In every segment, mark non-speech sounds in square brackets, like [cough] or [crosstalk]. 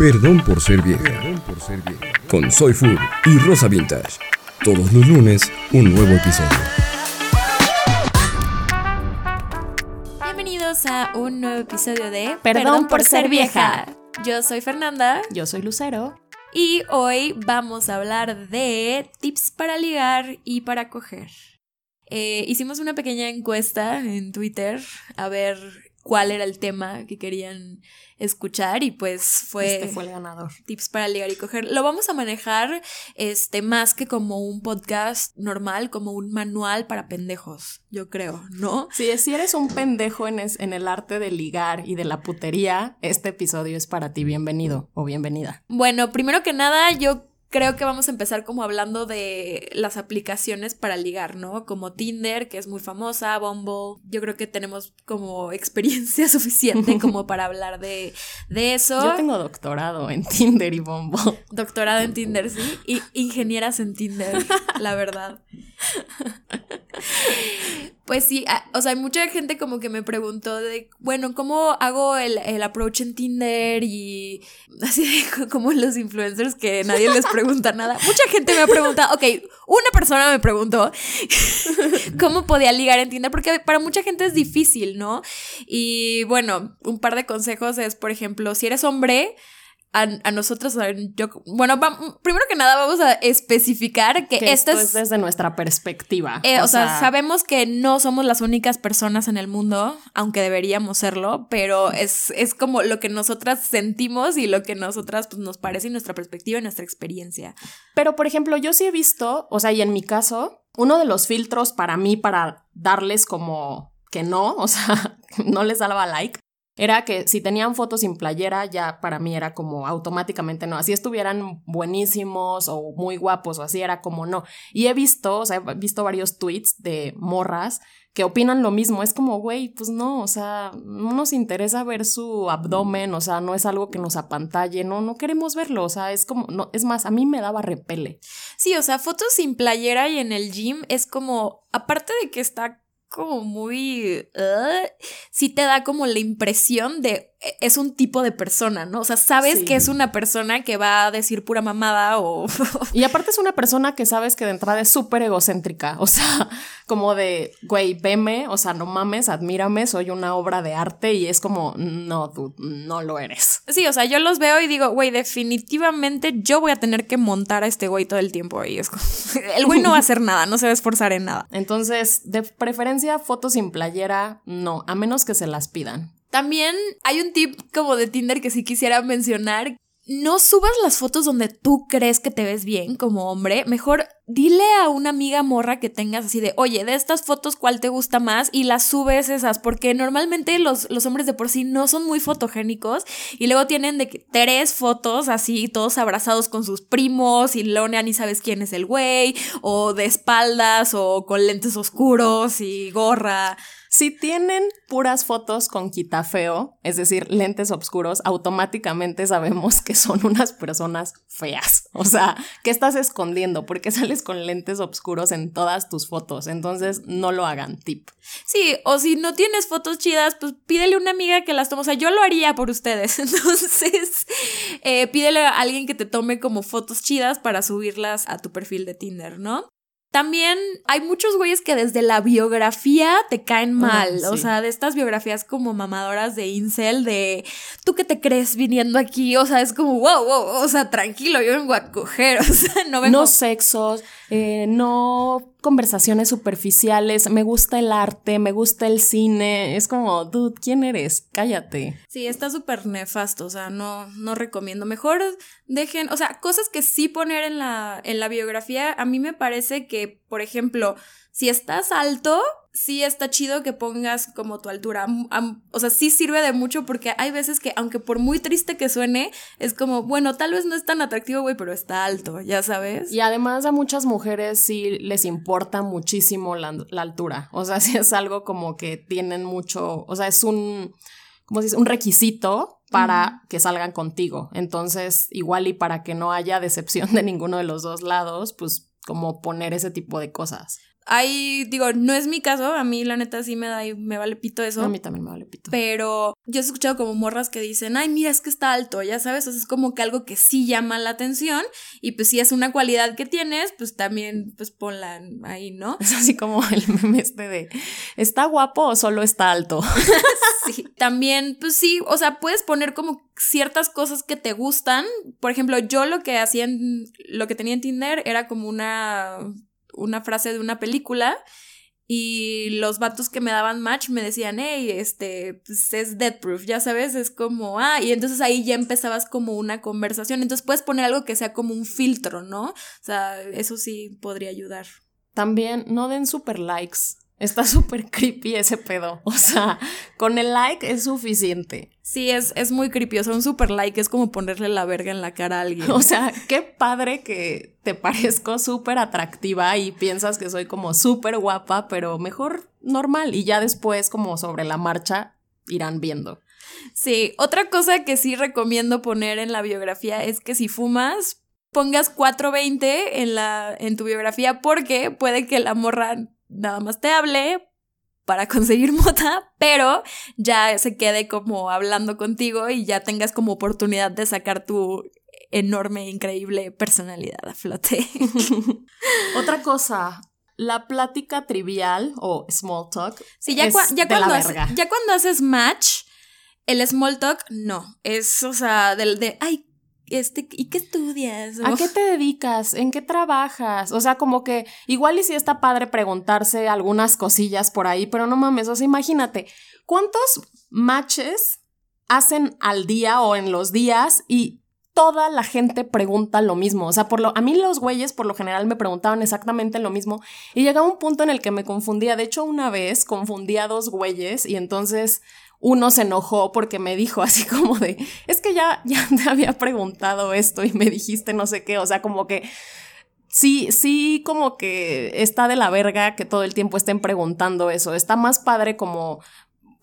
Perdón por ser vieja. Con Soy Food y Rosa Vintage. Todos los lunes, un nuevo episodio. Bienvenidos a un nuevo episodio de Perdón, por, ser vieja. Yo soy Fernanda Yo soy Lucero. y hoy vamos a hablar de tips para ligar y para coger. Eh, hicimos una pequeña encuesta en Twitter a ver cuál era el tema que querían escuchar y pues fue, Este fue el ganador. tips para ligar y coger. Lo vamos a manejar este más que como un podcast normal, como un manual para pendejos, yo creo, ¿no? Sí, si eres un pendejo en, es- en el arte de ligar y de la putería, este episodio es para ti. Bienvenido o bienvenida. Bueno, primero que nada, yo creo que vamos a empezar como hablando de las aplicaciones para ligar, ¿no? Como Tinder, que es muy famosa, Bumble. Yo creo que tenemos como experiencia [laughs] suficiente como para hablar de, de eso. Yo tengo doctorado en Tinder y Bumble. [laughs] Doctorado en Tinder, sí. Y ingenieras en Tinder, la verdad. [laughs] Pues sí, a- o sea, mucha gente como que me preguntó de, bueno, ¿cómo hago el, el approach en Tinder? Y [laughs] así como los influencers que nadie les pregunta nada. Mucha gente me ha preguntado, ok, una persona me preguntó [laughs] cómo podía ligar en Tinder, porque para mucha gente es difícil, ¿no? Y bueno, un par de consejos es, por ejemplo, si eres hombre, a, a nosotros, a- yo, bueno, primero que nada vamos a especificar que, Que esto esto es... es desde nuestra perspectiva. eh, o, sea, sabemos que no somos las únicas personas en el mundo, aunque deberíamos serlo, pero es, es como lo que nosotras sentimos y lo que nosotras pues, nos parece y nuestra perspectiva y nuestra experiencia. Pero, por ejemplo, yo sí he visto, o sea, y en mi caso, uno de los filtros para mí, para darles como que no, o sea, [laughs] no les daba like, era que si tenían fotos sin playera, ya para mí era como automáticamente no. Así estuvieran buenísimos o muy guapos o así, era como no. Y he visto, o sea, he visto varios tweets de morras que opinan lo mismo. Es como, güey, pues no, o sea, no nos interesa ver su abdomen, o sea, no es algo que nos apantalle, no, no queremos verlo, o sea, es como, no, es más, a mí me daba repele. Sí, o sea, fotos sin playera y en el gym es como, aparte de que está como muy... uh, sí te da como la impresión de es un tipo de persona, ¿no? O sea, sabes Sí. que es una persona que va a decir pura mamada o... [laughs] Y aparte es una persona que sabes que de entrada es súper egocéntrica, o sea, [laughs] como de, güey, veme, o sea, no mames, admírame, soy una obra de arte y es como, no, tú no lo eres. Sí, o sea, yo los veo y digo, güey, definitivamente yo voy a tener que montar a este güey todo el tiempo. Y es como, [laughs] el güey no va a hacer nada, no se va a esforzar en nada. Entonces, de preferencia, fotos sin playera, no, a menos que se las pidan. También hay un tip como de Tinder que sí quisiera mencionar. No subas las fotos donde tú crees que te ves bien como hombre. Mejor dile a una amiga morra que tengas así de, oye, de estas fotos, ¿cuál te gusta más? Y las subes esas, porque normalmente los, los hombres de por sí no son muy fotogénicos y luego tienen de tres fotos así, todos abrazados con sus primos y ya ni sabes quién es el güey, o de espaldas, o con lentes oscuros y gorra. Si tienen puras fotos con quitafeo, es decir, lentes oscuros, automáticamente sabemos que son unas personas feas. O sea, ¿qué estás escondiendo? Porque sales con lentes oscuros en todas tus fotos. Entonces, no lo hagan, tip. Sí, o si no tienes fotos chidas, pues pídele a una amiga que las tome. O sea, yo lo haría por ustedes. [laughs] Entonces, eh, pídele a alguien que te tome como fotos chidas para subirlas a tu perfil de Tinder, ¿no? También hay muchos güeyes que desde la biografía te caen mal. O sí. sea, de estas biografías como mamadoras de incel, de tú que te crees viniendo aquí. O sea, es como, wow, wow, o sea, tranquilo, yo vengo a coger. [laughs] O sea, no vengo No sexos, eh, no conversaciones superficiales, me gusta el arte, me gusta el cine. Es como, dude, ¿quién eres? Cállate. Sí, está súper nefasto, o sea, no, no recomiendo. Mejor dejen, o sea, cosas que sí poner en la, en la biografía, a mí me parece que, por ejemplo, si estás alto, sí está chido que pongas como tu altura. O sea, sí sirve de mucho porque hay veces que, aunque por muy triste que suene, es como, bueno, tal vez no es tan atractivo, güey, pero está alto, ya sabes. Y además a muchas mujeres sí les importa muchísimo la, la altura. O sea, [laughs] sí es algo como que tienen mucho, o sea, es un, ¿cómo se dice? Un requisito para que salgan contigo. Entonces, igual y para que no haya decepción de ninguno de los dos lados, pues como poner ese tipo de cosas. Ahí digo, no es mi caso, a mí la neta sí me da y me vale pito eso. A mí también me vale pito. Pero yo he escuchado como morras que dicen, ay, mira, es que está alto, ya sabes, o sea, es como que algo que sí llama la atención y pues si es una cualidad que tienes, pues también pues ponla ahí, ¿no? [laughs] Es así como el meme este de, ¿está guapo o solo está alto? [laughs] sí, también, pues sí, o sea, puedes poner como ciertas cosas que te gustan. Por ejemplo, yo lo que hacía en, lo que tenía en Tinder era como una una frase de una película y los vatos que me daban match me decían, hey, este, pues es dead proof, ya sabes, es como, ah, y entonces ahí ya empezabas como una conversación, entonces puedes poner algo que sea como un filtro, ¿no? O sea, eso sí podría ayudar. También no den super likes. Está súper creepy ese pedo. O sea, con el like es suficiente. Sí, es, es muy creepy. O sea, un super like es como ponerle la verga en la cara a alguien. [laughs] O sea, qué padre que te parezco súper atractiva y piensas que soy como súper guapa, pero mejor normal. Y ya después, como sobre la marcha, irán viendo. Sí, otra cosa que sí recomiendo poner en la biografía es que si fumas, pongas 420 en, la, en tu biografía porque puede que la morra nada más te hable para [laughs] conseguir mota, pero ya se quede como hablando contigo y ya tengas como oportunidad de sacar tu enorme, increíble personalidad a flote. [laughs] [laughs] Otra cosa, la plática trivial o small talk. Sí, ya, ya, cuando, ya cuando haces match, el small talk no. Es, o sea, del de, ay, este, ¿y qué estudias? ¿A qué te dedicas? ¿En qué trabajas? O sea, como que igual y si está padre preguntarse algunas cosillas por ahí, pero no mames, o sea, imagínate, ¿cuántos matches hacen al día o en los días y toda la gente pregunta lo mismo. O sea, por lo, a mí los güeyes por lo general me preguntaban exactamente lo mismo y llegaba un punto en el que me confundía. De hecho, una vez confundí a dos güeyes y entonces uno se enojó porque me dijo así como de, es que ya, ya [laughs] te había preguntado esto y me dijiste no sé qué, o sea, como que sí, sí, como que está de la verga que todo el tiempo estén preguntando eso, está más padre como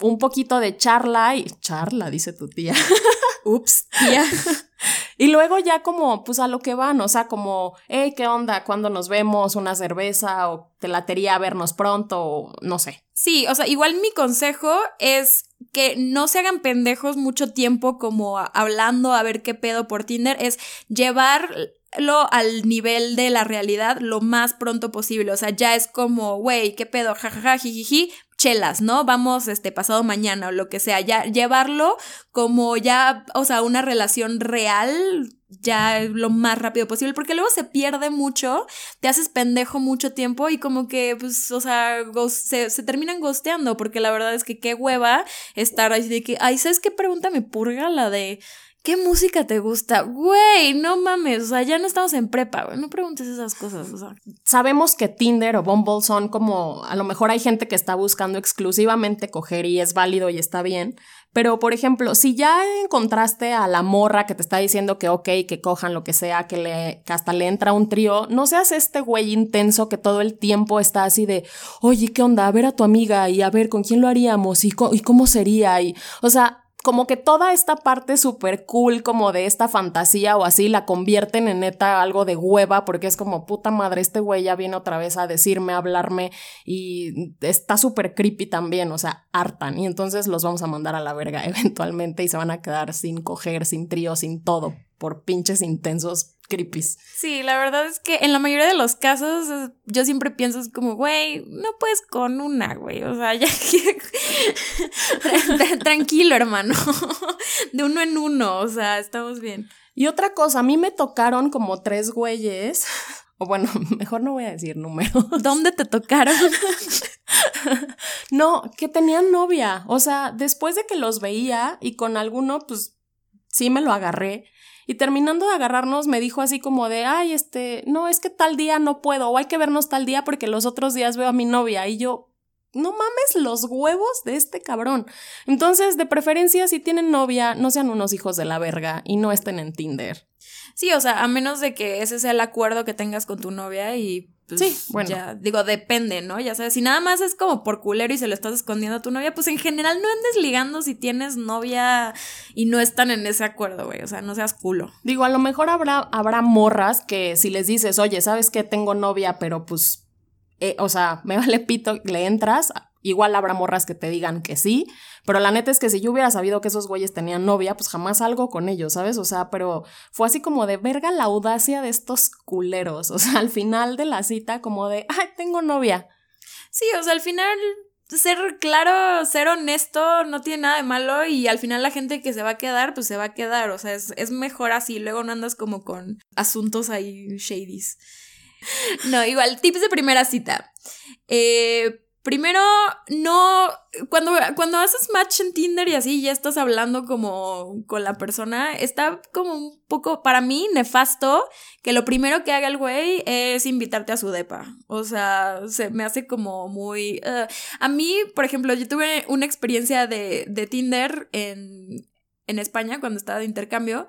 un poquito de charla y charla, dice tu tía. [laughs] Ups, tía. [laughs] y luego ya como, pues a lo que van, o sea, como, hey, ¿qué onda? ¿Cuándo nos vemos? ¿Una cerveza? ¿O te latería vernos pronto? O no sé. Sí, o sea, igual mi consejo es que no se hagan pendejos mucho tiempo como hablando a ver qué pedo por Tinder, es llevarlo al nivel de la realidad lo más pronto posible. O sea, ya es como, güey, qué pedo, jajaja, jijiji, chelas, ¿no? Vamos este pasado mañana o lo que sea, ya llevarlo como ya, o sea, una relación real ya lo más rápido posible, porque luego se pierde mucho, te haces pendejo mucho tiempo y como que, pues, o sea, se, se, terminan gosteando, porque la verdad es que qué hueva estar ahí de que, ay, ¿sabes qué pregunta me purga? La de, ¿Qué música te gusta? Güey, no mames, o sea, ya no estamos en prepa, güey, no preguntes esas cosas, o sea. Sabemos que Tinder o Bumble son como, a lo mejor hay gente que está buscando exclusivamente coger y es válido y está bien, pero por ejemplo, si ya encontraste a la morra que te está diciendo que ok, que cojan lo que sea, que, le, que hasta le entra un trío, no seas este güey intenso que todo el tiempo está así de, oye, ¿qué onda? A ver a tu amiga y a ver con quién lo haríamos y, y cómo sería y, o sea, como que toda esta parte súper cool como de esta fantasía o así la convierten en neta algo de hueva porque es como puta madre, este güey ya viene otra vez a decirme, a hablarme y está súper creepy también, o sea, hartan y entonces los vamos a mandar a la verga [laughs] eventualmente y se van a quedar sin coger, sin trío, sin todo por pinches intensos creepies. Sí, la verdad es que en la mayoría de los casos yo siempre pienso es como, güey, no puedes con una, güey, o sea, [laughs] ya tranquilo, hermano, [laughs] de uno en uno, o sea, estamos bien. Y otra cosa, a mí me tocaron como tres güeyes, [laughs] o bueno, mejor no voy a decir números. ¿Dónde te tocaron? no, que tenían novia, o sea, después de que los veía y con alguno, pues sí me lo agarré y terminando de agarrarnos me dijo así como de, ay, este, no, es que tal día no puedo, o hay que vernos tal día porque los otros días veo a mi novia. Y yo, no mames los huevos de este cabrón. Entonces, de preferencia, si tienen novia, no sean unos hijos de la verga y no estén en Tinder. Sí, o sea, a menos de que ese sea el acuerdo que tengas con tu novia y pues, sí, bueno. Ya, digo, depende, ¿no? Ya sabes, si nada más es como por culero y se lo estás escondiendo a tu novia, pues en general no andes ligando si tienes novia y no están en ese acuerdo, güey. O sea, no seas culo. Digo, a lo mejor habrá, habrá morras que si les dices, oye, ¿sabes qué? Tengo novia, pero pues eh, o sea, me [laughs] vale pito, le entras, igual habrá morras que te digan que sí, pero la neta es que si yo hubiera sabido que esos güeyes tenían novia, pues jamás salgo con ellos, ¿sabes? O sea, pero fue así como de verga la audacia de estos culeros, [laughs] o sea, al final de la cita como de, ay, tengo novia. Sí, o sea, al final ser claro, ser honesto no tiene nada de malo y al final la gente que se va a quedar, pues se va a quedar, o sea, es, es mejor así, luego no andas como con asuntos ahí shadies. [laughs] No, igual, tips de primera cita. Eh, Primero, no, cuando, cuando haces match en Tinder y así ya estás hablando como con la persona, está como un poco, para mí, nefasto que lo primero que haga el güey es invitarte a su depa. O sea, se me hace como muy... Uh, a mí, por ejemplo, yo tuve una experiencia de, de Tinder en, en España cuando estaba de intercambio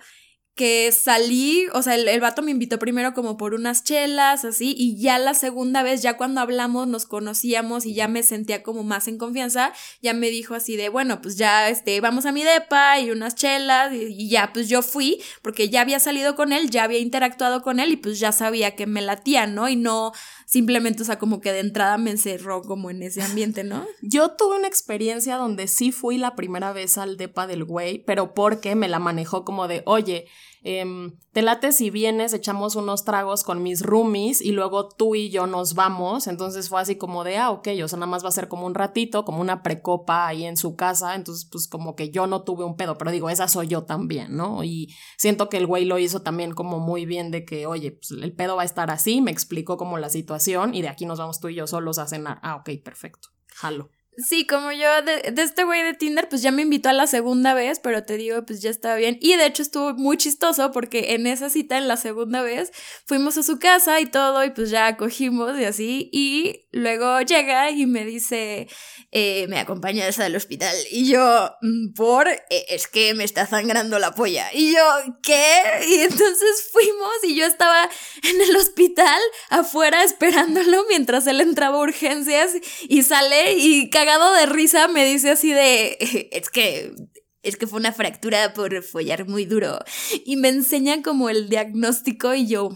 que salí, o sea, el, vato me invitó primero como por unas chelas, así, y ya la segunda vez, ya cuando hablamos, nos conocíamos y ya me sentía como más en confianza, ya me dijo así de, bueno, pues ya, este, vamos a mi depa y unas chelas, y, ya, pues yo fui, porque ya había salido con él, ya había interactuado con él y pues ya sabía que me latía, ¿no? Y no simplemente, o sea, como que de entrada me encerró como en ese ambiente, ¿no? [laughs] Yo tuve una experiencia donde sí fui la primera vez al depa del güey, pero porque me la manejó como de, oye, eh, te late si vienes, echamos unos tragos con mis roomies y luego tú y yo nos vamos. Entonces fue así como de, ah, ok, o sea, nada más va a ser como un ratito, como una precopa ahí en su casa. Entonces, pues como que yo no tuve un pedo, pero digo, esa soy yo también, ¿no? Y siento que el güey lo hizo también como muy bien de que, oye, pues el pedo va a estar así, me explicó como la situación y de aquí nos vamos tú y yo solos a cenar. Ah, ok, perfecto. Jalo. Sí, como yo de, este güey de Tinder, pues ya me invitó a la segunda vez, pero te digo, pues ya estaba bien. Y de hecho estuvo muy chistoso porque en esa cita, en la segunda vez, fuimos a su casa y todo, y pues ya acogimos y así. Y luego llega y me dice, eh, me acompañas al hospital. Y yo, mm, por, eh, es que me está sangrando la polla. Y yo, ¿qué? Y entonces fuimos y yo estaba en el hospital afuera esperándolo mientras él entraba a urgencias y sale y caga de risa me dice así de, es que es que fue una fractura por follar muy duro. Y me enseña como el diagnóstico y yo,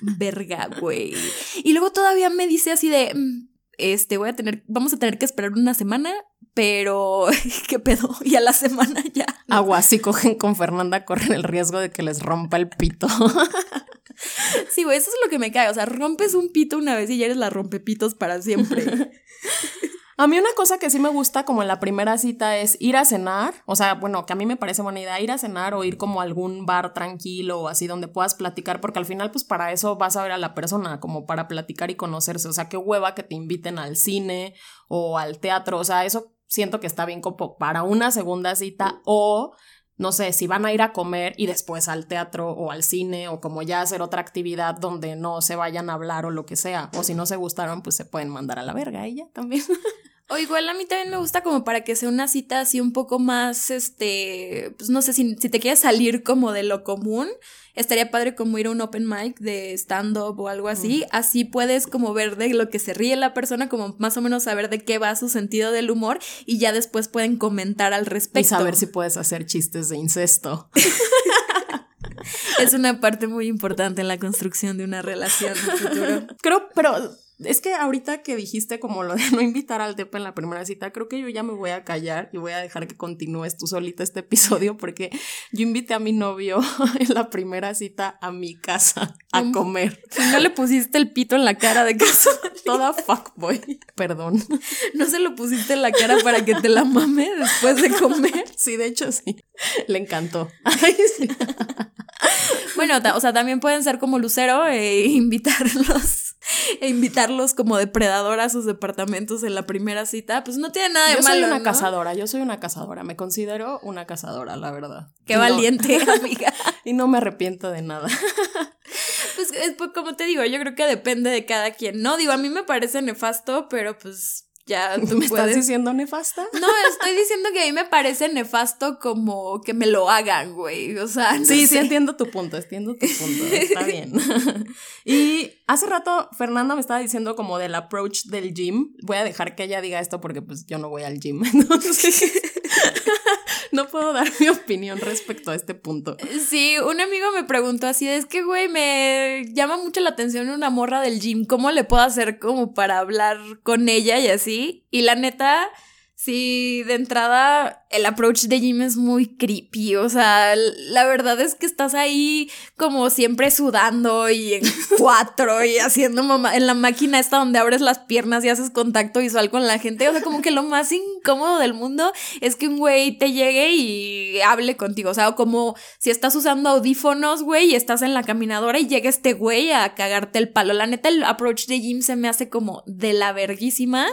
verga, güey. Y luego todavía me dice así de, mm, este, voy a tener, vamos a tener que esperar una semana, pero, [laughs] ¿qué pedo? Y a la semana ya. Agua, si cogen con Fernanda, corren el riesgo de que les rompa el pito. [laughs] Sí, güey, eso es lo que me cae. O sea, rompes un pito una vez y ya eres la rompepitos para siempre. [laughs] A mí una cosa que sí me gusta como en la primera cita es ir a cenar, o sea, bueno, que a mí me parece buena idea ir a cenar o ir como a algún bar tranquilo o así donde puedas platicar, porque al final pues para eso vas a ver a la persona, como para platicar y conocerse, o sea, qué hueva que te inviten al cine o al teatro, o sea, eso siento que está bien como para una segunda cita o no sé, si van a ir a comer y después al teatro o al cine o como ya hacer otra actividad donde no se vayan a hablar o lo que sea. O si no se gustaron, pues se pueden mandar a la verga ella también. [laughs] O igual a mí también me gusta como para que sea una cita así un poco más, este, pues no sé, si, si te quieres salir como de lo común, estaría padre como ir a un open mic de stand-up o algo así. Así puedes como ver de lo que se ríe la persona, como más o menos saber de qué va su sentido del humor y ya después pueden comentar al respecto. Y saber si puedes hacer chistes de incesto. [laughs] es una parte muy importante en la construcción de una relación futuro. Creo, pero es que ahorita que dijiste como lo de [laughs] no invitar al depa en la primera cita, creo que yo ya me voy a callar y voy a dejar que continúes tú solita este episodio porque yo invité a mi novio [laughs] en la primera cita a mi casa a comer. No le pusiste el pito en la cara de casa. [laughs] Toda fuckboy. Perdón. ¿No se lo pusiste en la cara para que te la mame después de comer? Sí, de hecho sí. Le encantó. Bueno, o sea, también pueden ser como Lucero e invitarlos [laughs] e invitarlos como depredador a sus departamentos en la primera cita, pues no tiene nada de malo. Yo soy una cazadora, yo soy una cazadora, me considero una cazadora, la verdad. Qué valiente, [laughs] amiga. y no me arrepiento de nada. [laughs] pues, pues como te digo, yo creo que depende de cada quien. No, digo, a mí me parece nefasto, pero pues ya [laughs] tú ¿Me estás diciendo nefasta? [laughs] No, estoy diciendo que a mí me parece nefasto como que me lo hagan, güey. O sea, sí, sí entiendo tu punto, entiendo tu punto. Está [laughs] bien. y hace rato Fernanda me estaba diciendo como del approach del gym. Voy a dejar que ella diga esto porque pues yo no voy al gym. Entonces, no puedo dar mi opinión respecto a este punto. Sí, un amigo me preguntó así, es que, güey, me llama mucho la atención una morra del gym, ¿cómo le puedo hacer como para hablar con ella y así? Y la neta, sí, de entrada el approach de Jim es muy creepy, o sea, la verdad es que estás ahí como siempre sudando y en [laughs] cuatro y haciendo mamá en la máquina esta donde abres las piernas y haces contacto visual con la gente, o sea, como que lo más incómodo del mundo es que un güey te llegue y hable contigo, o sea, como si estás usando audífonos, güey, y estás en la caminadora y llega este güey a cagarte el palo. La neta, el approach de Jim se me hace como de la verguísima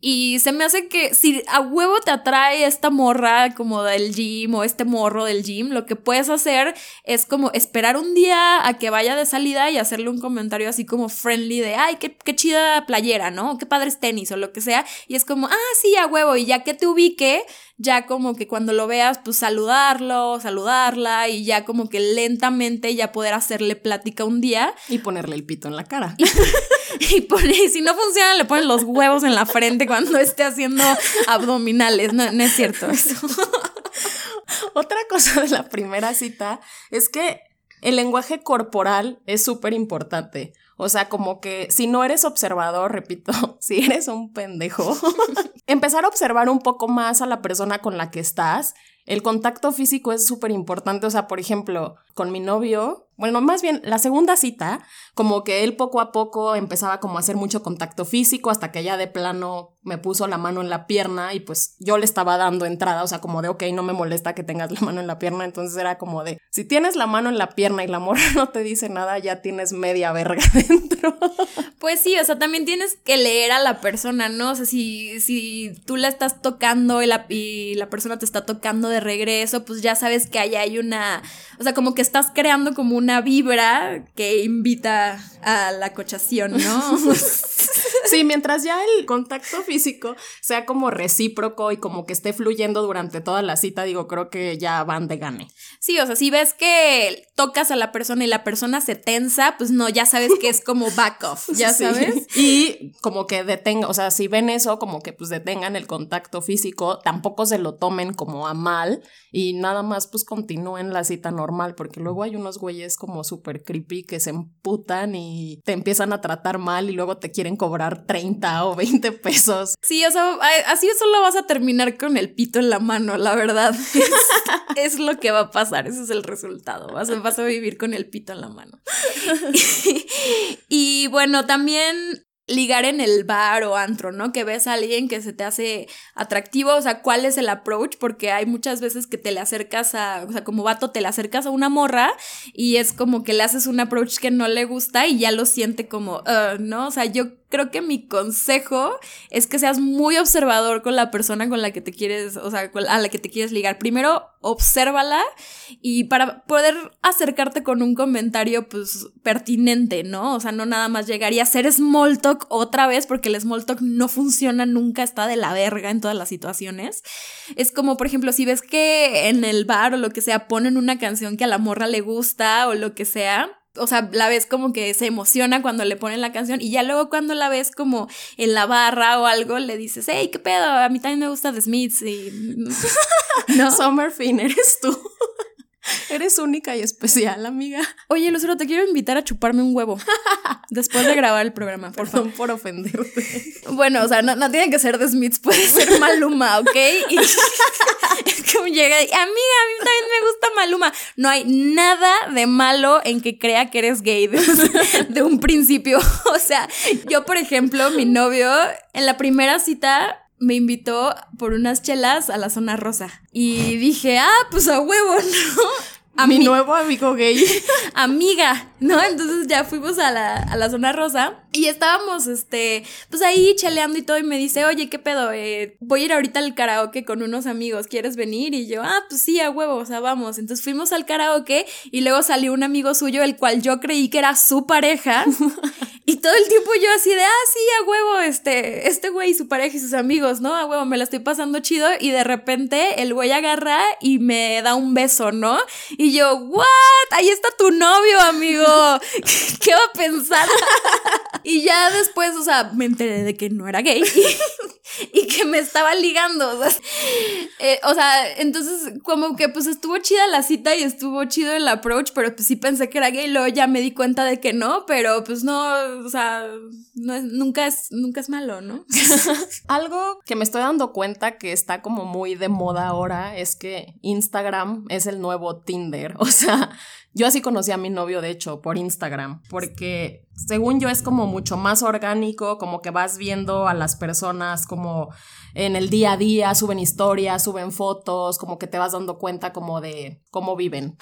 y se me hace que si a huevo te atrae esta morra como del gym o este morro del gym, lo que puedes hacer es como esperar un día a que vaya de salida y hacerle un comentario así como friendly de, ay, qué, qué chida playera, ¿no? Qué padres tenis o lo que sea. Y es como, ah, sí, a huevo. Y ya que te ubique, ya como que cuando lo veas, pues saludarlo, saludarla y ya como que lentamente ya poder hacerle plática un día. Y ponerle el pito en la cara. y, [laughs] y si no funciona, le pones los huevos en la frente cuando esté haciendo abdominales. No, no es cierto eso. [laughs] Otra cosa de la primera cita es que el lenguaje corporal es súper importante. O sea, como que si no eres observador, repito, [laughs] si eres un pendejo, [laughs] empezar a observar un poco más a la persona con la que estás. El contacto físico es súper importante. O sea, por ejemplo, con mi novio, bueno, más bien la segunda cita, como que él poco a poco empezaba como a hacer mucho contacto físico hasta que ya de plano me puso la mano en la pierna y pues yo le estaba dando entrada, o sea, como de, ok, no me molesta que tengas la mano en la pierna, entonces era como de, si tienes la mano en la pierna y la morra [laughs] no te dice nada, ya tienes media verga [laughs] dentro. Pues sí, o sea, también tienes que leer a la persona, ¿no? O sea, si, si tú la estás tocando y la, y la persona te está tocando de regreso, pues ya sabes que ahí hay una, o sea, como que estás creando como una vibra que invita a la cochación, ¿no? [laughs] sí, mientras ya el contacto físico sea como recíproco y como que esté fluyendo durante toda la cita, digo, creo que ya van de gane. Sí, o sea, si ves que tocas a la persona y la persona se tensa, pues no, ya sabes que es como back off, ya sabes. Y como que detenga, o sea, si ven eso, como que pues detengan el contacto físico, tampoco se lo tomen como a mal y nada más pues continúen la cita normal, porque luego hay unos güeyes como súper creepy que se emputan y te empiezan a tratar mal y luego te quieren cobrar 30 o 20 pesos. Sí, o sea, así solo vas a terminar con el pito en la mano, la verdad. [laughs] Es, lo que va a pasar, ese es el resultado. Vas, vas a vivir con el pito en la mano. [laughs] y bueno, también ligar en el bar o antro, ¿no? Que ves a alguien que se te hace atractivo, o sea, ¿cuál es el approach? Porque hay muchas veces que te le acercas a, o sea, como vato te le acercas a una morra y es como que le haces un approach que no le gusta y ya lo siente como, uh, ¿no? O sea, yo creo que mi consejo es que seas muy observador con la persona con la que te quieres, o sea, a la que te quieres ligar. Primero, obsérvala y para poder acercarte con un comentario, pues, pertinente, ¿no? O sea, no nada más llegar y hacer small talk otra vez, porque el small talk no funciona nunca, está de la verga en todas las situaciones. Es como, por ejemplo, si ves que en el bar o lo que sea ponen una canción que a la morra le gusta o lo que sea, o sea, la ves como que se emociona cuando le ponen la canción y ya luego cuando la ves como en la barra o algo le dices, hey, ¿qué pedo? A mí también me gusta The Smiths y... [laughs] no. Summer Finn, eres tú. Eres única y especial, amiga. Oye, Lucero, te quiero invitar a chuparme un huevo [laughs] después de grabar el programa. Por Perdón por ofenderte. Bueno, o sea, no, tiene que ser de Smiths, puede ser Maluma, ¿ok? Y [laughs] es como llega y, amiga, a mí también me gusta Maluma. No hay nada de malo en que crea que eres gay de un principio. [laughs] O sea, yo, por ejemplo, mi novio, en la primera cita me invitó por unas chelas a la zona rosa. Y dije, ah, pues a huevo, [laughs] ¿no? A mi nuevo amigo gay. [laughs] Amiga, ¿no? Entonces ya fuimos a la, a la, zona rosa y estábamos, este, pues ahí cheleando y todo. Y me dice, oye, ¿qué pedo? Eh, voy a ir ahorita al karaoke con unos amigos, ¿quieres venir? Y yo, ah, pues sí, a huevo, o sea, vamos. Entonces fuimos al karaoke y luego salió un amigo suyo, el cual yo creí que era su pareja. [laughs] Y todo el tiempo yo así de, ah, sí, a huevo, este, este güey y su pareja y sus amigos, ¿no? A huevo, me la estoy pasando chido. Y de repente el güey agarra y me da un beso, ¿no? Y yo, ¿what? Ahí está tu novio, amigo. [laughs] [laughs] ¿Qué va a pensar? y ya después, o sea, me enteré de que no era gay. [laughs] [laughs] Y, que me estaba ligando. O sea, eh, o sea, entonces como que pues estuvo chida la cita y estuvo chido el approach, pero pues sí pensé que era gay, luego ya me di cuenta de que no, pero pues no, o sea, no es, nunca, es, nunca es malo, ¿no? [laughs] Algo que me estoy dando cuenta que está como muy de moda ahora es que Instagram es el nuevo Tinder. [laughs] O sea, yo así conocí a mi novio, de hecho, por Instagram, porque según yo es como mucho más orgánico, como que vas viendo a las personas como en el día a día, suben historias, suben fotos, como que te vas dando cuenta como de cómo viven.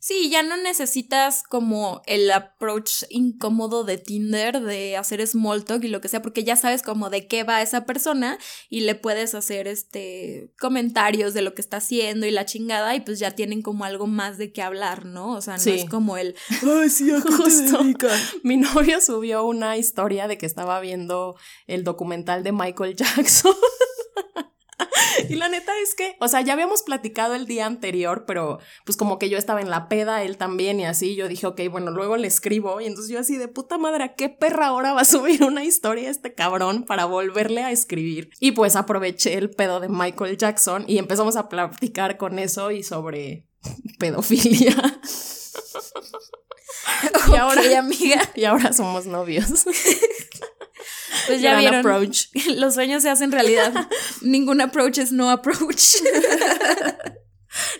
Sí, ya no necesitas como el approach incómodo de Tinder, de hacer small talk y lo que sea, porque ya sabes como de qué va esa persona y le puedes hacer este comentarios de lo que está haciendo y la chingada y pues ya tienen como algo más de qué hablar, ¿no? O sea, no es como el, [laughs] ay, sí, ¿a qué [laughs] Mi novio subió una historia de que estaba viendo el documental de Michael Jackson. [laughs] [laughs] Y la neta es que, o sea, ya habíamos platicado el día anterior, pero pues como que yo estaba en la peda, él también y así, yo dije, ok, bueno, luego le escribo y entonces yo así de puta madre, ¿a qué perra ahora va a subir una historia este cabrón para volverle a escribir? Y pues aproveché el pedo de Michael Jackson y empezamos a platicar con eso y sobre [laughs] pedofilia. [laughs] y ahora, amiga. Y ahora somos novios. Pues ya vieron. Approach. [laughs] Los sueños se hacen realidad. [laughs] Ningún approach es no approach. [laughs]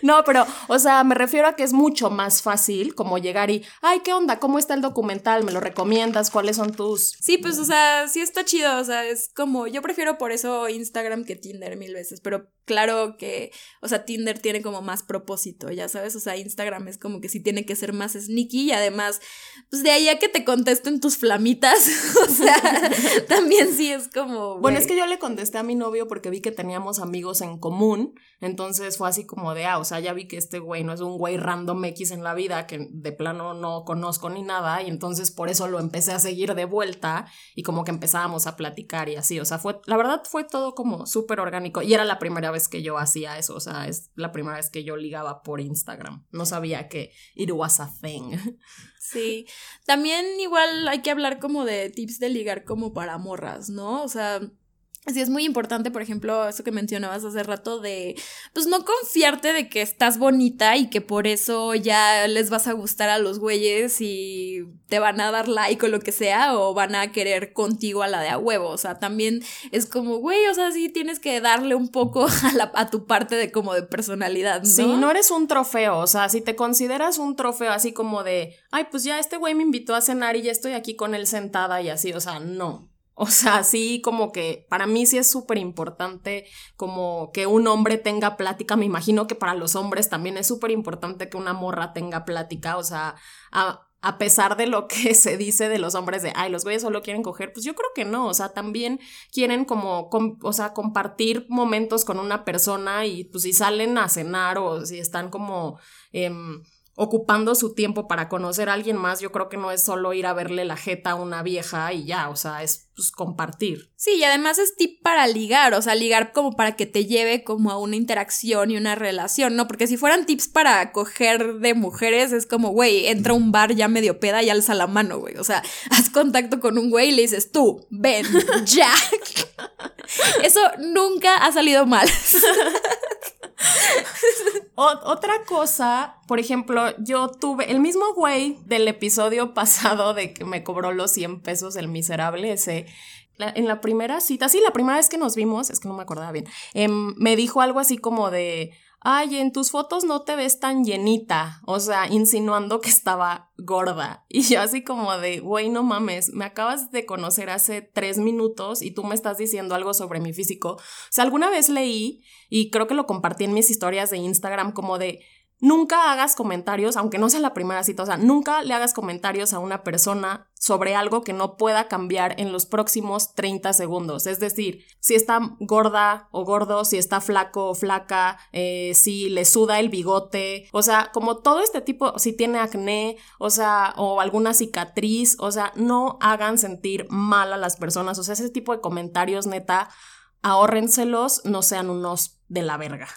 No, pero, o sea, me refiero a que es mucho más fácil como llegar y, ay, ¿qué onda? ¿Cómo está el documental? ¿Me lo recomiendas? ¿Cuáles son tus...? Sí, pues, o sea, sí está chido, o sea, es como, yo prefiero por eso Instagram que Tinder mil veces, pero claro que, o sea, Tinder tiene como más propósito, ya sabes, o sea, Instagram es como que sí tiene que ser más sneaky y además, pues de ahí a que te contesten tus flamitas, [laughs] o sea, [laughs] también sí es como... Bueno, es que yo le contesté a mi novio porque vi que teníamos amigos en común, entonces fue así como de, ah, o sea, ya vi que este güey no es un güey random X en la vida, que de plano no conozco ni nada, y entonces por eso lo empecé a seguir de vuelta y como que empezábamos a platicar y así, o sea, fue, la verdad fue todo como súper orgánico y era la primera vez que yo hacía eso, o sea, es la primera vez que yo ligaba por Instagram, no sabía que it was a thing. [laughs] Sí, también igual hay que hablar como de tips de ligar como para morras, ¿no? O sea, Así es muy importante, por ejemplo, eso que mencionabas hace rato de, pues no confiarte de que estás bonita y que por eso ya les vas a gustar a los güeyes y te van a dar like o lo que sea o van a querer contigo a la de a huevo. O sea, también es como, güey, o sea, sí tienes que darle un poco [laughs] a, la, a tu parte de como de personalidad, ¿no? Sí, no eres un trofeo, o sea, si te consideras un trofeo así como de, ay, pues ya este güey me invitó a cenar y ya estoy aquí con él sentada y así, o sea, no. O sea, sí, como que para mí sí es súper importante como que un hombre tenga plática. Me imagino que para los hombres también es súper importante que una morra tenga plática. O sea, a, a, pesar de lo que [laughs] se dice de los hombres de, ay, los güeyes solo quieren coger, pues yo creo que no. O sea, también quieren como, o sea, compartir momentos con una persona y pues si salen a cenar o si están como... Em, ocupando su tiempo para conocer a alguien más, yo creo que no es solo ir a verle la jeta a una vieja y ya, o sea, es pues, compartir. Sí, y además es tip para ligar, o sea, ligar como para que te lleve como a una interacción y una relación, ¿no? Porque si fueran tips para coger de mujeres, es como, güey, entra a un bar ya medio peda y alza la mano, güey, o sea, [laughs] haz contacto con un güey y le dices, tú, ven, [laughs] ya. [laughs] Eso nunca ha salido mal. [laughs] otra cosa, por ejemplo, yo tuve el mismo güey del episodio pasado de que me cobró los 100 pesos el miserable ese. en la primera cita, sí, la primera vez que nos vimos, es que no me acordaba bien, em, me dijo algo así como de, ay, en tus fotos no te ves tan llenita, o sea, insinuando que estaba gorda. Y yo así como de, güey, no mames, me acabas de conocer hace tres minutos y tú me estás diciendo algo sobre mi físico. O sea, alguna vez leí, y creo que lo compartí en mis historias de Instagram, como de, Nunca hagas comentarios, aunque no sea la primera cita, o sea, nunca le hagas comentarios a una persona sobre algo que no pueda cambiar en los próximos 30 segundos. Es decir, si está gorda o gordo, si está flaco o flaca, eh, si le suda el bigote, o sea, como todo este tipo, si tiene acné, o sea, o alguna cicatriz, o sea, no hagan sentir mal a las personas, o sea, ese tipo de comentarios, neta, ahórrenselos, no sean unos de la verga.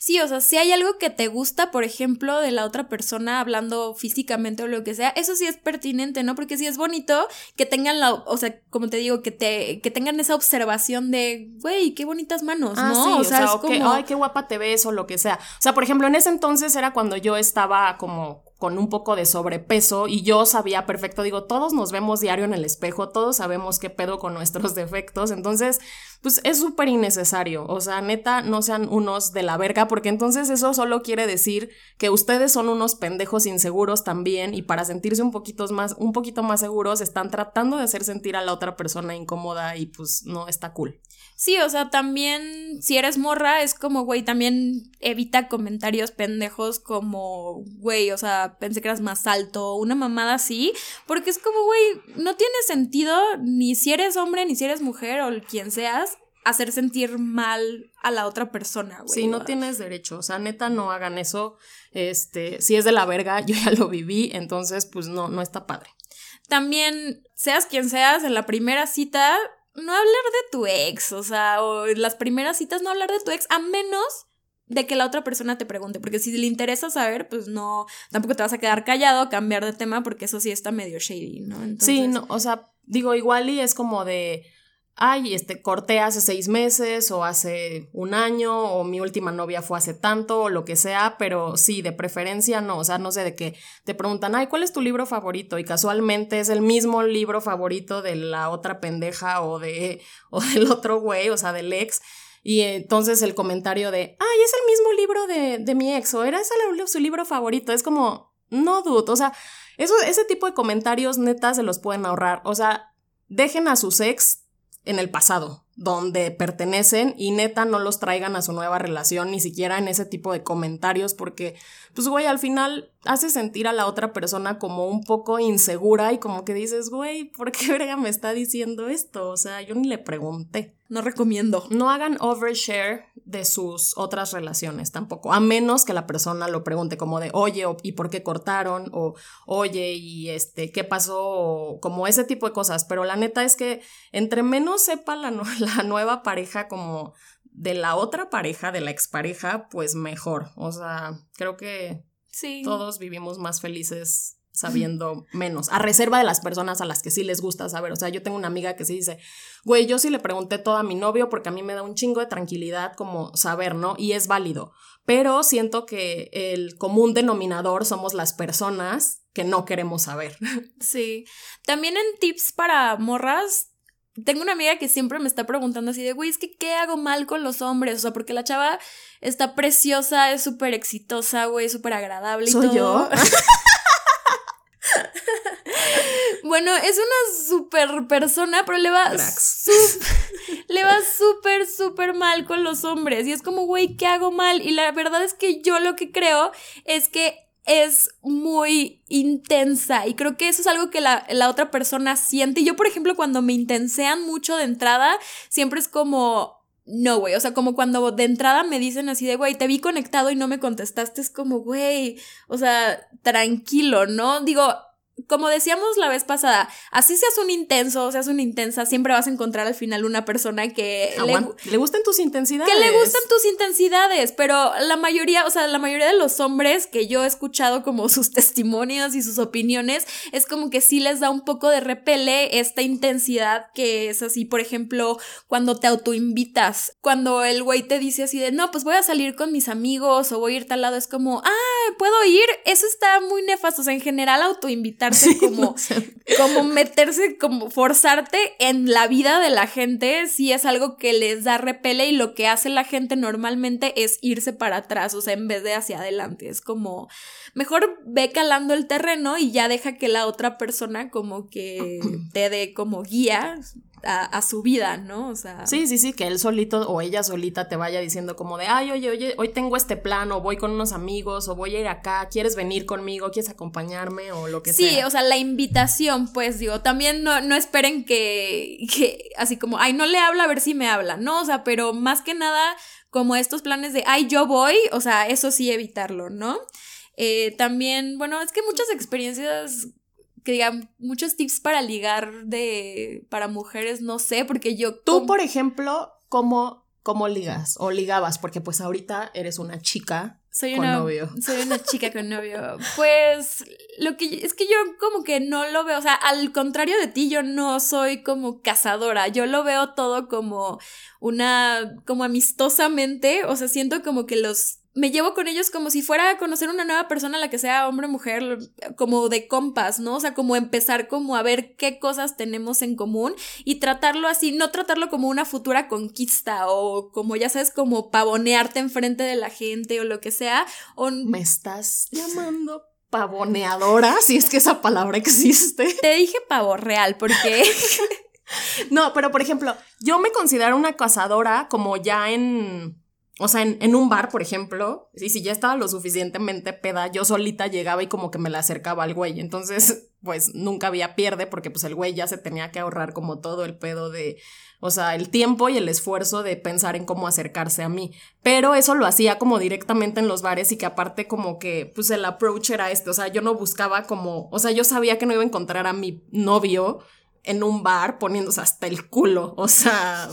Sí, o sea, si hay algo que te gusta, por ejemplo, de la otra persona hablando físicamente o lo que sea, eso sí es pertinente, ¿no? Porque sí es bonito que tengan la, o sea, como te digo, que te, que tengan esa observación de, güey, qué bonitas manos, Ah, ¿no? sí, o sea, es como... ay, qué guapa te ves o lo que sea. O sea, por ejemplo, en ese entonces era cuando yo estaba como con un poco de sobrepeso y yo sabía perfecto, digo, todos nos vemos diario en el espejo, todos sabemos qué pedo con nuestros [laughs] defectos, entonces, pues es súper innecesario, o sea, neta, no sean unos de la verga, porque entonces eso solo quiere decir que ustedes son unos pendejos inseguros también y para sentirse un poquito más, un poquito más seguros están tratando de hacer sentir a la otra persona incómoda y pues no está cool. Sí, o sea, también si eres morra es como, güey, también evita comentarios pendejos como, güey, o sea, pensé que eras más alto, una mamada así, porque es como, güey, no tiene sentido ni si eres hombre, ni si eres mujer o quien seas, hacer sentir mal a la otra persona, güey. Sí, no tienes derecho, o sea, neta no hagan eso, este, si es de la verga, [laughs] yo ya lo viví, entonces pues no, no está padre. También, seas quien seas, en la primera cita, no hablar de tu ex, o sea, o en las primeras citas no hablar de tu ex, a menos de que la otra persona te pregunte, porque si le interesa saber, pues no, tampoco te vas a quedar callado, cambiar de tema, porque eso sí está medio shady, ¿no? Entonces, Sí, no, o sea, digo, igual y es como de, ay, este, corté hace seis meses o hace un año o mi última novia fue hace tanto o lo que sea, pero sí, de preferencia no, o sea, no sé, de que te preguntan, ay, ¿cuál es tu libro favorito? Y casualmente es el mismo libro favorito de la otra pendeja o, de, [laughs] o del otro güey, o sea, del ex. Y entonces el comentario de, ay, es el mismo libro de, de mi ex o era ese su libro favorito, es como, no, dude, o sea, eso, ese tipo de comentarios neta se los pueden ahorrar, o sea, dejen a sus ex en el pasado, donde pertenecen y neta no los traigan a su nueva relación, ni siquiera en ese tipo de comentarios, porque, pues, güey, al final hace sentir a la otra persona como un poco insegura y como que dices, güey, ¿por qué verga me está diciendo esto? O sea, yo ni le pregunté. No recomiendo. No hagan overshare de sus otras relaciones tampoco, a menos que la persona lo pregunte como de, oye, ¿y por qué cortaron? O, oye, ¿y este, qué pasó? O como ese tipo de cosas. Pero la neta es que entre menos sepa la, [laughs] la nueva pareja como de la otra pareja, de la expareja, pues mejor. O sea, creo que sí. todos vivimos más felices sabiendo menos, a reserva de las personas a las que sí les gusta saber. O sea, yo tengo una amiga que sí dice, güey, yo sí le pregunté todo a mi novio porque a mí me da un chingo de tranquilidad como saber, ¿no? Y es válido. Pero siento que el común denominador somos las personas que no queremos saber. [laughs] Sí. También en tips para morras, tengo una amiga que siempre me está preguntando así de, güey, es que ¿qué hago mal con los hombres? O sea, porque la chava está preciosa, es súper exitosa, güey, súper agradable y ¿Soy todo. yo? [laughs] bueno, es una súper persona, pero le va le va súper, súper mal con los hombres. Y es como, güey, ¿qué hago mal? Y la verdad es que yo lo que creo es que es muy intensa y creo que eso es algo que la, la otra persona siente. Y yo, por ejemplo, cuando me intensean mucho de entrada, siempre es como, no, güey, o sea, como cuando de entrada me dicen así de, güey, te vi conectado y no me contestaste, es como, güey, o sea, tranquilo, ¿no? Digo, como decíamos la vez pasada, así seas un intenso, seas una intensa, siempre vas a encontrar al final una persona que le, ¿Le gustan tus intensidades? que le gustan tus intensidades, pero la mayoría, o sea, la mayoría de los hombres que yo he escuchado como [laughs] sus testimonios y sus opiniones, es como que sí les da un poco de repele esta intensidad que es así, por ejemplo, cuando te autoinvitas, cuando el güey te dice así de, no, pues voy a salir con mis amigos o voy a ir tal lado, es como, ah, puedo ir, eso está muy nefasto, o sea, en general autoinvitarse como como meterse, como forzarte en la vida de la gente, sí es algo que les da repele y lo que hace la gente normalmente es irse para atrás, o sea, en vez de hacia adelante. Es como, mejor ve calando el terreno y ya deja que la otra persona como que [clears throat] te dé como guía a, a su vida, ¿no? O sea, Sí, sí, sí, que él solito o ella solita te vaya diciendo como de, ay, oye, oye, hoy tengo este plan, o voy con unos amigos, o voy a ir acá, ¿quieres venir conmigo? ¿Quieres acompañarme? O lo que Sí, sea. o sea, la invitación, pues digo, también no, no esperen que, que así como, ay, no le habla a ver si me habla, no, o sea, pero más que nada como estos planes de, ay, yo voy, o sea, eso sí evitarlo, ¿no? Eh, también, bueno, es que muchas experiencias, que digan, muchos tips para ligar de, para mujeres, no sé, porque yo... Tú, por ejemplo, ¿cómo ¿Cómo ligas? O ligabas, porque pues ahorita eres una chica soy con una, novio. Soy una chica con novio. Pues lo que es que yo como que no lo veo, o sea, al contrario de ti, yo no soy como cazadora, yo lo veo todo como una, como amistosamente, o sea, siento como que los me llevo con ellos como si fuera a conocer una nueva persona, la que sea hombre o mujer, como de compas, ¿no? O sea, como empezar como a ver qué cosas tenemos en común y tratarlo así, no tratarlo como una futura conquista o como ya sabes, como pavonearte enfrente de la gente o lo que sea. O... ¿Me estás llamando pavoneadora? Si es que esa palabra existe. [laughs] Te dije pavo real porque... [laughs] no, pero por ejemplo, yo me considero una cazadora como ya en o sea, en, un bar, por ejemplo, y si ya estaba lo suficientemente peda, yo solita llegaba y como que me la acercaba al güey. Entonces, [laughs] pues nunca había pierde porque pues el güey ya se tenía que ahorrar como todo el pedo de, o sea, el tiempo y el esfuerzo de pensar en cómo acercarse a mí. Pero eso lo hacía como directamente en los bares y que aparte como que pues el approach era este, o sea, yo no buscaba como, o sea, yo sabía que no iba a encontrar a mi novio en un bar poniéndose hasta el culo. O sea,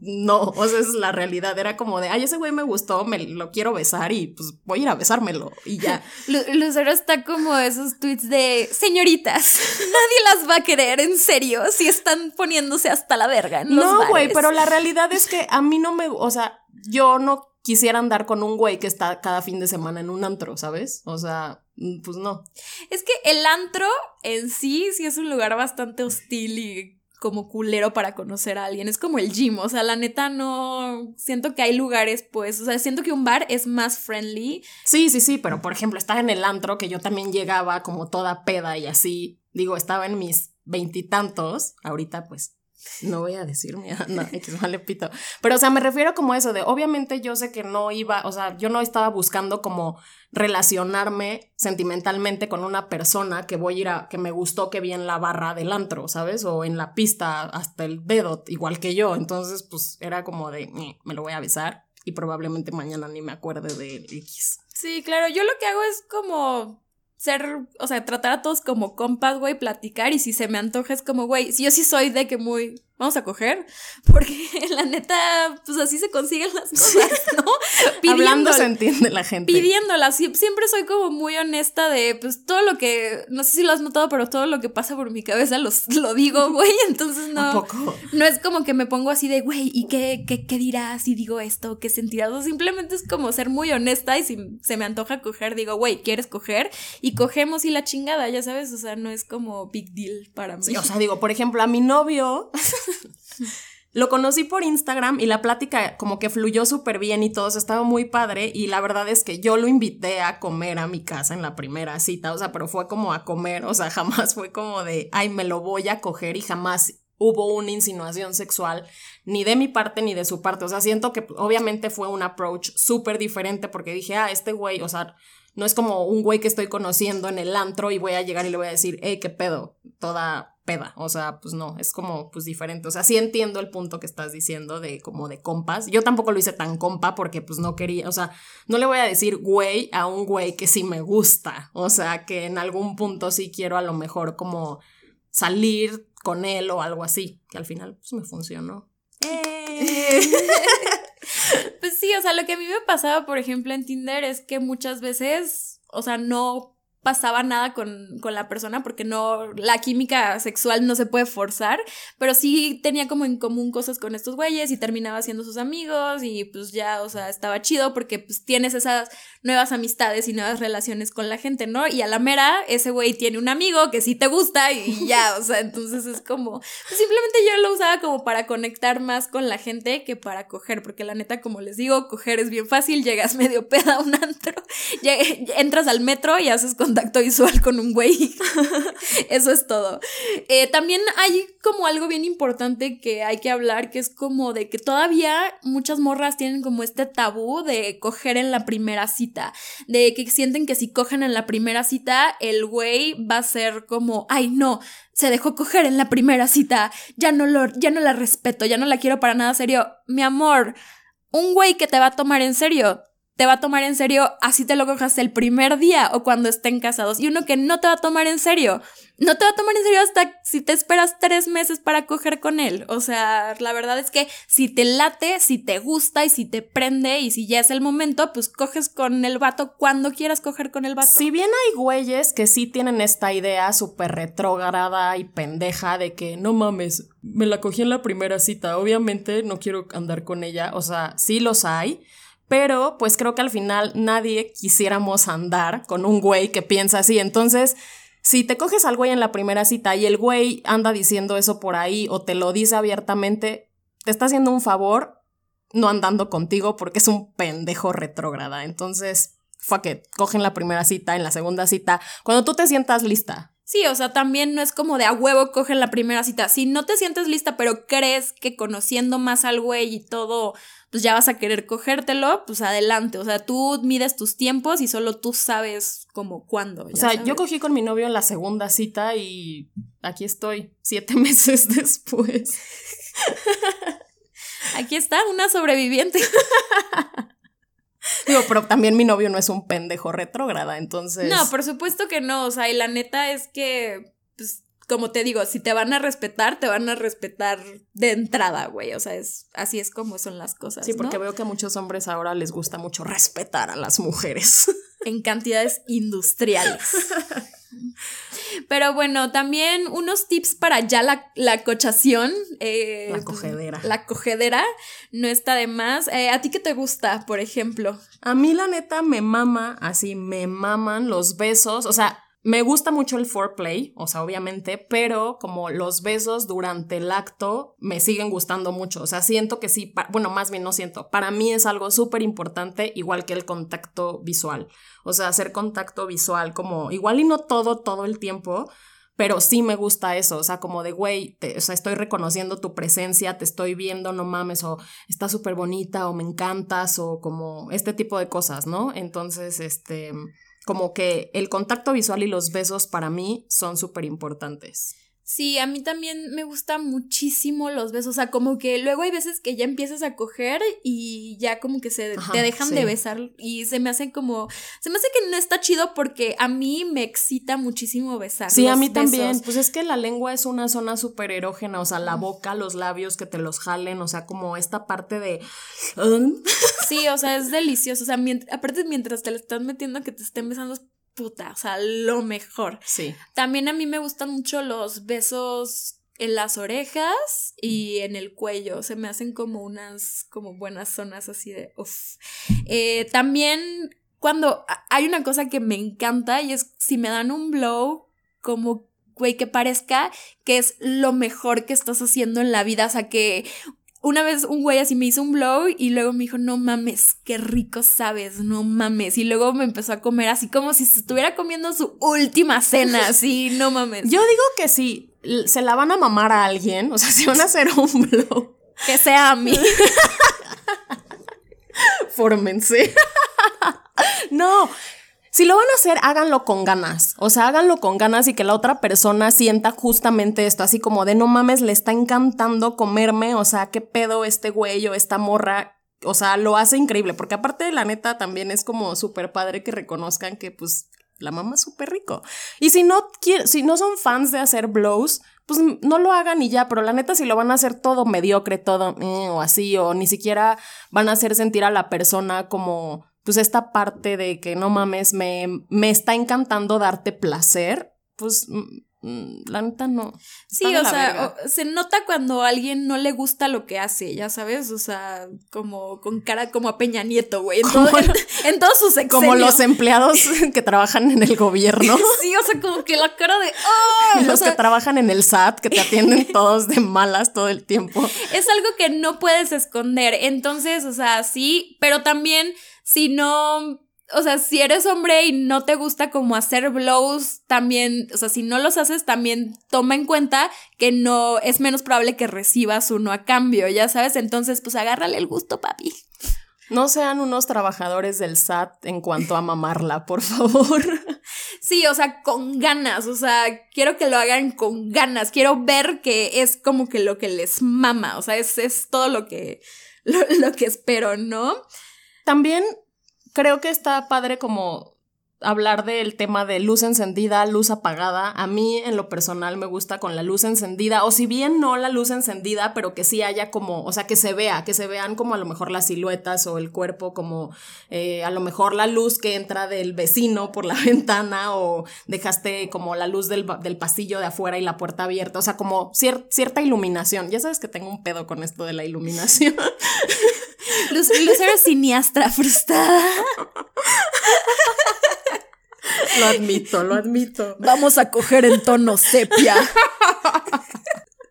no, o sea, esa es la realidad. Era como de, ay, ese güey me gustó, me lo quiero besar y pues voy a ir a besármelo y ya. [laughs] Lucero está como esos tweets de, señoritas, nadie las va a querer en serio si están poniéndose hasta la verga. En no, güey, pero la realidad es que [laughs] a mí no me, o sea, yo no quisiera andar con un güey que está cada fin de semana en un antro, ¿sabes? O sea, pues no. Es que el antro en sí sí es un lugar bastante hostil y como culero para conocer a alguien. Es como el gym, o sea, la neta no siento que hay lugares, pues, o sea, siento que un bar es más friendly. Sí, sí, sí, pero por ejemplo, estar en el antro, que yo también llegaba como toda peda y así, digo, estaba en mis veintitantos, ahorita pues no voy a decir no, [laughs] X vale pito. Pero, o sea, me refiero como eso de, obviamente yo sé que no iba, o sea, yo no estaba buscando como relacionarme sentimentalmente con una persona que voy a ir a, que me gustó que vi en la barra del antro, ¿sabes? O en la pista hasta el dedo, igual que yo. Entonces, pues era como de, me lo voy a besar y probablemente mañana ni me acuerde de X. Sí, claro, yo lo que hago es como ser, o sea, tratar a todos como compas, güey, platicar y si se me antoja es como, güey, yo sí soy de que muy, vamos a coger, porque [laughs] la neta, pues así se consiguen las cosas, ¿no? [laughs] Hablando se entiende la gente. Pidiéndolas, siempre soy como muy honesta de, pues todo lo que, no sé si lo has notado, pero todo lo que pasa por mi cabeza los, lo digo, [laughs] güey, entonces no. poco? No es como que me pongo así de, güey, ¿y qué, qué, qué dirás si digo esto? ¿Qué sentirás? O simplemente es como ser muy honesta y si se me antoja coger, digo, güey, ¿quieres coger? Y cogemos y la chingada, ya sabes, o sea, no es como big deal para mí. o sea, digo, por ejemplo, a mi novio [laughs] Lo conocí por Instagram y la plática como que fluyó súper bien y todo, estaba muy padre y la verdad es que yo lo invité a comer a mi casa en la primera cita, o sea, pero fue como a comer, o sea, [laughs] jamás fue como de, ay, me lo voy a coger y jamás hubo una insinuación sexual ni de mi parte ni de su parte, o sea, siento que obviamente fue un approach súper diferente porque dije, ah, este güey, o sea, no es como un güey que estoy conociendo en el antro y voy a llegar y le voy a decir, hey, qué pedo, toda peda. O sea, pues no, es como pues diferente. O sea, sí entiendo el punto que estás diciendo de como de compas. Yo tampoco lo hice tan compa porque pues no quería, o sea, no le voy a decir güey a un güey que sí me gusta. O sea, que en algún punto sí quiero a lo mejor como salir con él o algo así, que al final pues me funcionó. ¡Eh! [laughs] pues sí, o sea, lo que a mí me pasaba, por ejemplo, en Tinder es que muchas veces, o sea, no pasaba nada con, con, la persona porque no, la química sexual no se puede forzar, pero sí tenía como en común cosas con estos güeyes y terminaba siendo sus amigos y pues ya, o sea, estaba chido porque pues tienes esas nuevas amistades y nuevas relaciones con la gente, ¿no? Y a la mera, ese güey tiene un amigo que sí te gusta y ya, o sea, entonces es como, pues simplemente yo lo usaba como para conectar más con la gente que para coger, porque la neta, como les digo, coger es bien fácil, llegas medio peda a un antro, [laughs] entras al metro y haces contacto contacto visual con un güey. [laughs] Eso es todo. Eh, también hay como algo bien importante que hay que hablar, que es como de que todavía muchas morras tienen como este tabú de coger en la primera cita, de que sienten que si cogen en la primera cita, el güey va a ser como, ay no, se dejó coger en la primera cita, ya no, lo, ya no la respeto, ya no la quiero para nada serio. Mi amor, un güey que te va a tomar en serio te va a tomar en serio así te lo cojas el primer día o cuando estén casados. Y uno que no te va a tomar en serio. No te va a tomar en serio hasta si te esperas tres meses para coger con él. O sea, la verdad es que si te late, si te gusta y si te prende y si ya es el momento, pues coges con el vato cuando quieras coger con el vato. Si bien hay güeyes que sí tienen esta idea súper retrógrada y pendeja de que no mames, me la cogí en la primera cita, obviamente no quiero andar con ella. O sea, sí los hay. Pero pues creo que al final nadie quisiéramos andar con un güey que piensa así. Entonces, si te coges al güey en la primera cita y el güey anda diciendo eso por ahí o te lo dice abiertamente, te está haciendo un favor no andando contigo porque es un pendejo retrógrada. Entonces, fuck it, cogen la primera cita, en la segunda cita, cuando tú te sientas lista. Sí, o sea, también no es como de a huevo cogen la primera cita. Si no te sientes lista, pero crees que conociendo más al güey y todo pues ya vas a querer cogértelo, pues adelante. O sea, tú mides tus tiempos y solo tú sabes como cuándo. O sea, yo cogí con mi novio en la segunda cita y aquí estoy, siete [laughs] meses después. Aquí está, una sobreviviente. Digo, pero también mi novio no es un pendejo retrógrada, entonces. No, por supuesto que no. O sea, y la neta es que, pues, como te digo, si te van a respetar, te van a respetar de entrada, güey. O sea, es, así es como son las cosas. Sí, porque veo que a muchos hombres ahora les gusta mucho respetar a las mujeres. [laughs] En cantidades industriales. Pero bueno, también unos tips para ya la, la cochación. Eh, la cogedera. La cogedera no está de más. Eh, ¿A ti qué te gusta, por ejemplo? A mí, la neta, me mama, así, me maman los besos. O sea, me gusta mucho el foreplay, o sea, obviamente, pero como los besos durante el acto me siguen gustando mucho. O sea, siento que sí, bueno, más bien no siento. Para mí es algo súper importante, igual que el contacto visual. O sea, hacer contacto visual, como igual y no todo, todo el tiempo, pero sí me gusta eso, o sea, como de, güey, o sea, estoy reconociendo tu presencia, te estoy viendo, no mames, o está súper bonita, o me encantas, o como este tipo de cosas, ¿no? Entonces, este, como que el contacto visual y los besos para mí son súper importantes. Sí, a mí también me gustan muchísimo los besos. O sea, como que luego hay veces que ya empiezas a coger y ya como que se te dejan de besar y se me hace como. Se me hace que no está chido porque a mí me excita muchísimo besar. Sí, a mí también. Pues es que la lengua es una zona súper erógena. O sea, la boca, los labios que te los jalen. O sea, como esta parte de. Sí, o sea, es delicioso. O sea, aparte mientras te lo estás metiendo que te estén besando puta, o sea, lo mejor. Sí. También a mí me gustan mucho los besos en las orejas y en el cuello. Se me hacen como unas, como buenas zonas así de, uff. Eh, también cuando hay una cosa que me encanta y es si me dan un blow como güey que parezca que es lo mejor que estás haciendo en la vida, o sea que una vez un güey así me hizo un blow y luego me dijo, no mames, qué rico sabes, no mames. Y luego me empezó a comer así como si se estuviera comiendo su última cena, así, no mames. Yo digo que si se la van a mamar a alguien, o sea, [laughs] si van a hacer un blow. Que sea a mí. [laughs] Fórmense. [laughs] no, si lo van a hacer, háganlo con ganas. O sea, háganlo con ganas y que la otra persona sienta justamente esto, así como de no mames, le está encantando comerme. O sea, qué pedo este güey o esta morra. O sea, lo hace increíble, porque aparte, la neta, también es como súper padre que reconozcan que, pues, la mamá es súper rico. Y si no, si no son fans de hacer blows, pues no lo hagan y ya, pero la neta si lo van a hacer todo mediocre, todo eh, o así, o ni siquiera van a hacer sentir a la persona como pues esta parte de que no mames, me, me está encantando darte placer, pues mm, mm, la neta no. Sí, o sea, se nota cuando a alguien no le gusta lo que hace, ya sabes, o sea, como con cara como a Peña Nieto, güey, en, todo, en, todos sus Como los empleados [laughs] que trabajan en el gobierno. [laughs] sí, o sea, como que la cara de... ¡Oh! [laughs] Los que trabajan en el SAT, que te atienden todos de malas todo el tiempo. Es algo que no puedes esconder, entonces, o sea, sí, pero también si no, o sea, si eres hombre y no te gusta como hacer blows, también, o sea, si no los haces, también toma en cuenta que no es menos probable que recibas uno a cambio, ya sabes, entonces pues agárrale el gusto, papi. No sean unos trabajadores del SAT en cuanto a mamarla, por favor. [laughs] Sí, o sea, con ganas, o sea, quiero que lo hagan con ganas, quiero ver que es como que lo que les mama, o sea, es, es todo lo que, lo que espero, ¿no? También creo que está padre como hablar del tema de luz encendida, luz apagada. A mí en lo personal me gusta con la luz encendida, o si bien no la luz encendida, pero que sí haya como, o sea, que se vea, que se vean como a lo mejor las siluetas o el cuerpo, como eh, a lo mejor la luz que entra del vecino por la [laughs] ventana o dejaste como la luz del, del pasillo de afuera y la puerta abierta, o sea, como cierta iluminación. Ya sabes que tengo un pedo con esto de la iluminación. [laughs] Luz, Lucero siniestra, frustrada. Lo admito, lo admito. Vamos a coger en tono sepia.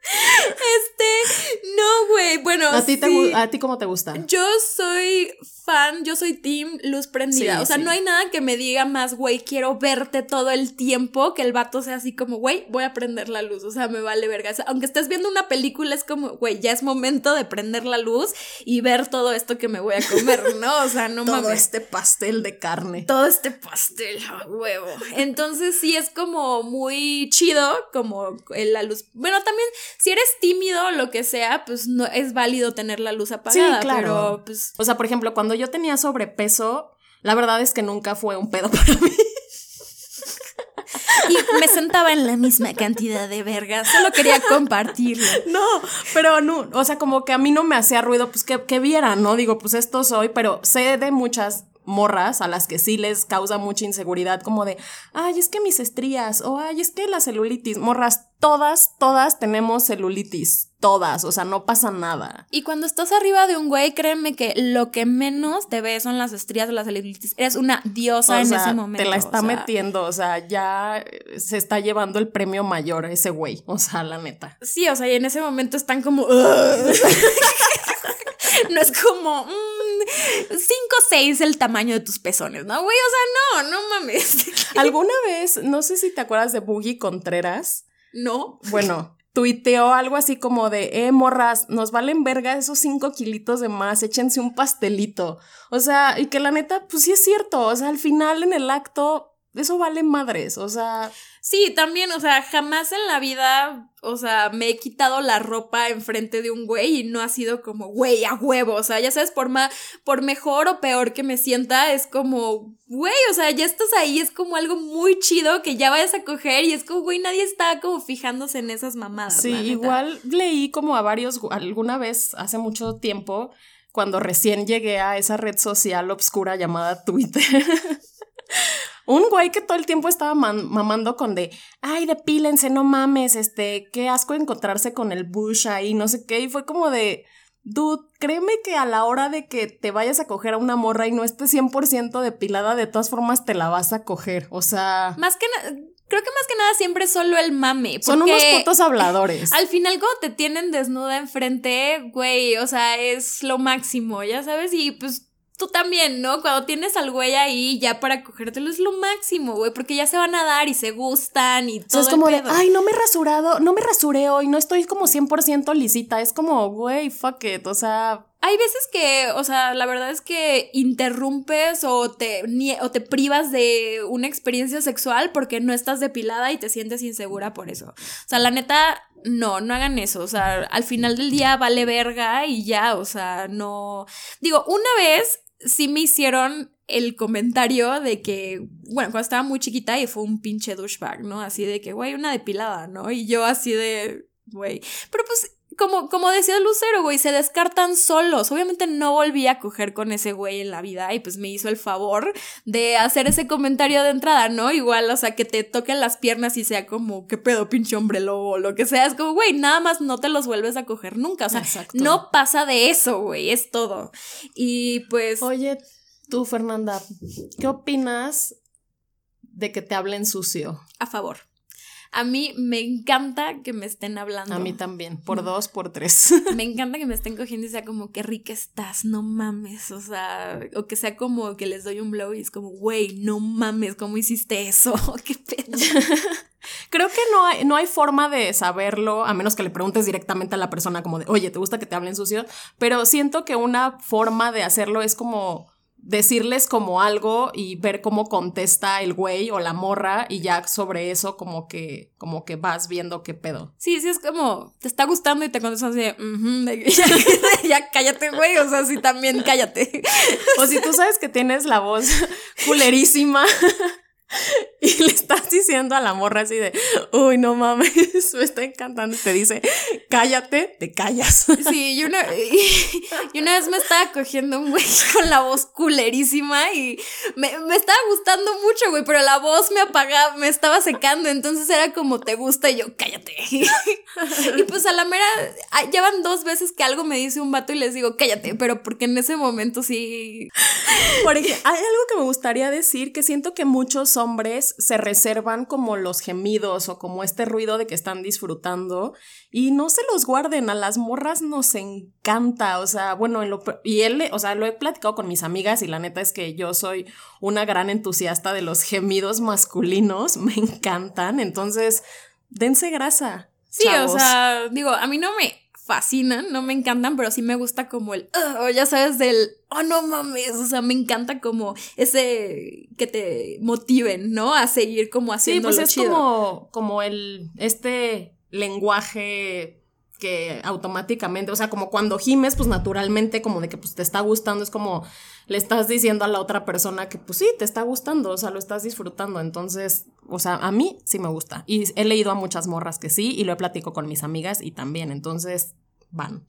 Este, no, güey. Bueno, ¿A ti, te, ¿A ti cómo te gusta? Yo soy fan, yo soy team luz prendida. o sea, no hay nada que me diga más, güey, quiero verte todo el tiempo, que el vato sea así como, güey, voy a prender la luz. O sea, me vale verga. aunque estés viendo una película, es como, güey, ya es momento de prender la luz y ver todo esto que me voy a comer, ¿no? O sea, no [laughs] mames. Todo este pastel de carne. Todo este pastel, huevo. Entonces sí es como muy chido, como la luz. Bueno, también, si eres tímido o lo que sea, pues no es válido tener la luz apagada. Sí, claro. Pero, pues. O sea, por ejemplo, cuando yo tenía sobrepeso, la verdad es que nunca fue un pedo [laughs] para mí. Y me sentaba en la misma cantidad de vergas. Solo quería compartirlo. No, pero no, o sea, como que a mí no me hacía ruido, pues que, que vieran, ¿no? Digo, pues esto soy, pero sé de muchas morras a las que sí les causa mucha inseguridad, como de, ay, es que mis estrías, o ay, es que la celulitis, morras, todas, todas tenemos celulitis, todas, o sea, no pasa nada. Y cuando estás arriba de un güey, créeme que lo que menos te ve son las estrías o la celulitis, eres una diosa en ese momento. Te la está metiendo, o sea, ya se está llevando el premio mayor ese güey, o sea, la neta. Sí, o sea, y en ese momento están como... [laughs] no es como 5 o 6 el tamaño de tus pezones, ¿no, güey? O sea, no, no mames. [laughs] ¿Alguna vez, no sé si te acuerdas de Boogie Contreras? No. Bueno, tuiteó algo así como de, eh, morras, nos valen verga esos 5 kilitos de más, échense un pastelito. O sea, y que la neta, pues sí es cierto, o sea, al final en el acto eso vale madres, o sea. Sí, también, o sea, jamás en la vida, o sea, me he quitado la ropa enfrente de un güey y no ha sido como, güey, a huevo, o sea, ya sabes, por, más, por mejor o peor que me sienta, es como, güey, o sea, ya estás ahí, es como algo muy chido que ya vayas a coger y es como, güey, nadie está como fijándose en esas mamadas. Sí, igual leí como a varios, alguna vez, hace mucho tiempo, cuando recién llegué a esa red social obscura llamada Twitter. [laughs] Un güey que todo el tiempo estaba mamando con de, ay, depílense, no mames, este, qué asco encontrarse con el Bush ahí, no sé qué. Y fue como de, dude, créeme que a la hora de que te vayas a coger a una morra y no esté 100% depilada, de todas formas te la vas a coger. O sea. Más que nada. Creo que más que nada siempre es solo el mame. Son unos putos habladores. [laughs] Al final, cuando te tienen desnuda enfrente, güey, o sea, es lo máximo, ya sabes, y pues tú también, ¿no? Cuando tienes al güey ahí ya para cogértelo es lo máximo, güey, porque ya se van a dar y se gustan y todo. es como de, ay, no me he rasurado, no me rasuré hoy, no estoy como 100% lisita. Es como, güey, fuck it, o sea. Hay veces que, o sea, la verdad es que interrumpes o te, o te privas de una experiencia sexual porque no estás depilada y te sientes insegura por eso. O sea, la neta, no, no hagan eso. O sea, al final del día vale verga y ya, o sea, no. Digo, una vez sí me hicieron el comentario de que, bueno, cuando estaba muy chiquita y fue un pinche douchebag, ¿no? Así de que, güey, una depilada, ¿no? Y yo así de, güey. Pero pues como, como decía Lucero, güey, se descartan solos. Obviamente no volví a coger con ese güey en la vida y pues me hizo el favor de hacer ese comentario de entrada, ¿no? Igual, o sea, que te toquen las piernas y sea como, ¿qué pedo, pinche hombre lobo? O lo que sea. Es como, güey, nada más no te los vuelves a coger nunca. O sea, no pasa de eso, güey, es todo. Y pues. Oye, tú, Fernanda, ¿qué opinas de que te hablen sucio? A favor. A mí me encanta que me estén hablando. A mí también, por dos, por tres. [laughs] Me encanta que me estén cogiendo y sea como, qué rica estás, no mames, o sea, o que sea como que les doy un blow y es como, güey, no mames, ¿cómo hiciste eso? [laughs] qué pedo. [laughs] Creo que no hay, no hay forma de saberlo, a menos que le preguntes directamente a la persona como de, oye, ¿te gusta que te hablen sucio? Pero siento que una forma de hacerlo es como decirles como algo y ver cómo contesta el güey o la morra y ya sobre eso como que como que vas viendo qué pedo. Sí, sí es como te está gustando y te contestas así, de, [laughs] [laughs] ya, cállate, güey, o sea, sí también cállate. O si tú sabes que tienes la voz culerísima [laughs] [laughs] Y le estás diciendo a la morra así de, uy, no mames, [laughs] me está encantando. te dice, cállate, te callas. [laughs] Sí, y una, y, una vez me estaba cogiendo un güey con la voz culerísima y me, estaba gustando mucho, güey, pero la voz me apagaba, me estaba secando. Entonces era como, te gusta y yo, cállate. Y pues a la mera, ya van dos veces que algo me dice un vato y les digo, cállate, pero porque en ese momento sí. Por ejemplo, hay algo que me gustaría decir que siento que muchos hombres se reservan como los gemidos o como este ruido de que están disfrutando y no se los guarden, a las morras nos encanta, o sea, bueno, y él, o sea, lo he platicado con mis amigas y la neta es que yo soy una gran entusiasta de los gemidos masculinos, me encantan, entonces, dense grasa. Sí, o sea, digo, a mí no me fascinan, no me encantan, pero sí me gusta como el, ya sabes, del, oh no mames, o sea, me encanta como ese que te motiven, ¿no? A seguir como haciendo Sí, pues es como, como el, este lenguaje que automáticamente, o sea, como cuando gimes, pues naturalmente como de que pues te está gustando, es como le estás diciendo a la otra persona que pues sí, te está gustando, o sea, lo estás disfrutando, entonces, o sea, a mí sí me gusta y he leído a muchas morras que sí y lo he platicado con mis amigas y también, entonces van.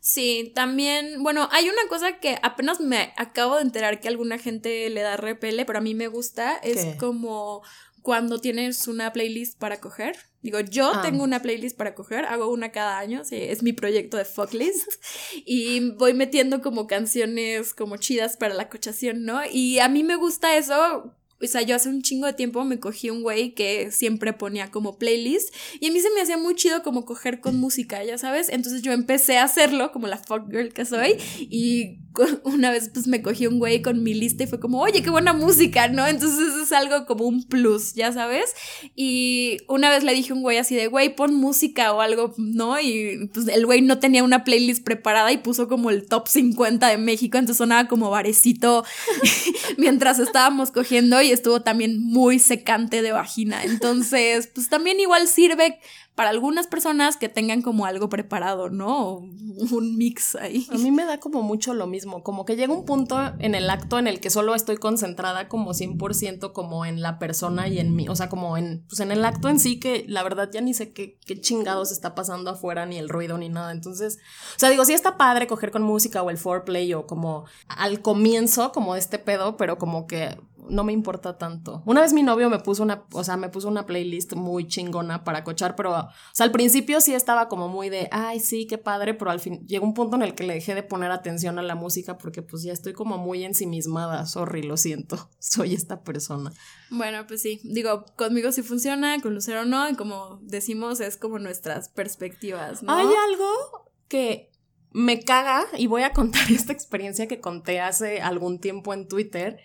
Sí, también, bueno, hay una cosa que apenas me acabo de enterar que alguna gente le da repele, pero a mí me gusta, es como cuando tienes una playlist para coger. Digo, yo ah. tengo una playlist para coger, hago una cada año, sí, es mi proyecto de Fucklist. [laughs] y voy metiendo como canciones como chidas para la cochación, ¿no? Y a mí me gusta eso o sea, yo hace un chingo de tiempo me cogí un güey que siempre ponía como playlist y a mí se me hacía muy chido como coger con música, ya sabes. Entonces yo empecé a hacerlo como la fuck girl que soy y [laughs] una vez pues me cogí un güey con mi lista y fue como, oye, qué buena música, ¿no? Entonces es algo como un plus, ya sabes. Y una vez le dije a un güey así de, güey, pon música o algo, ¿no? Y pues el güey no tenía una playlist preparada y puso como el top 50 de México, entonces sonaba como barecito [laughs] mientras estábamos cogiendo estuvo también muy secante de vagina. Entonces, [laughs] pues también igual sirve para algunas personas que tengan como algo preparado, ¿no? Un mix ahí. A mí me da como mucho lo mismo, como que llega un punto en el acto en el que solo estoy concentrada como 100% como en la persona y en mí, o sea, como en, pues en el acto en sí que la verdad ya ni sé qué, qué chingados está pasando afuera, ni el ruido, ni nada. Entonces, o sea, digo, sí está padre coger con música o el foreplay o como al comienzo como de este pedo, pero como que no me importa tanto. Una vez mi novio me puso una, o sea, me puso una playlist muy chingona para cochar, pero, o sea, al principio sí estaba como muy de, ay, sí, qué padre, pero al fin llegó un punto en el que le dejé de poner atención a la música porque pues ya estoy como muy ensimismada, sorry, lo siento, [laughs] soy esta persona. Bueno, pues sí, digo, conmigo sí funciona, con Lucero no, y como decimos, es como nuestras perspectivas, ¿no? Hay algo que me caga y voy a contar [laughs] esta experiencia que conté hace algún tiempo en Twitter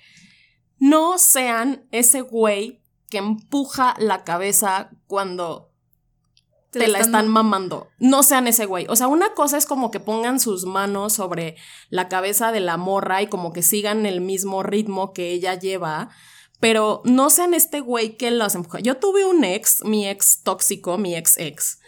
no sean ese güey que empuja la cabeza cuando te, la están mamando. No sean ese güey. O sea, una cosa es como que pongan sus manos sobre la cabeza de la morra y como que sigan el mismo ritmo que ella lleva. Pero no sean este güey que las empuja. Yo tuve un ex, mi ex tóxico, mi ex ex,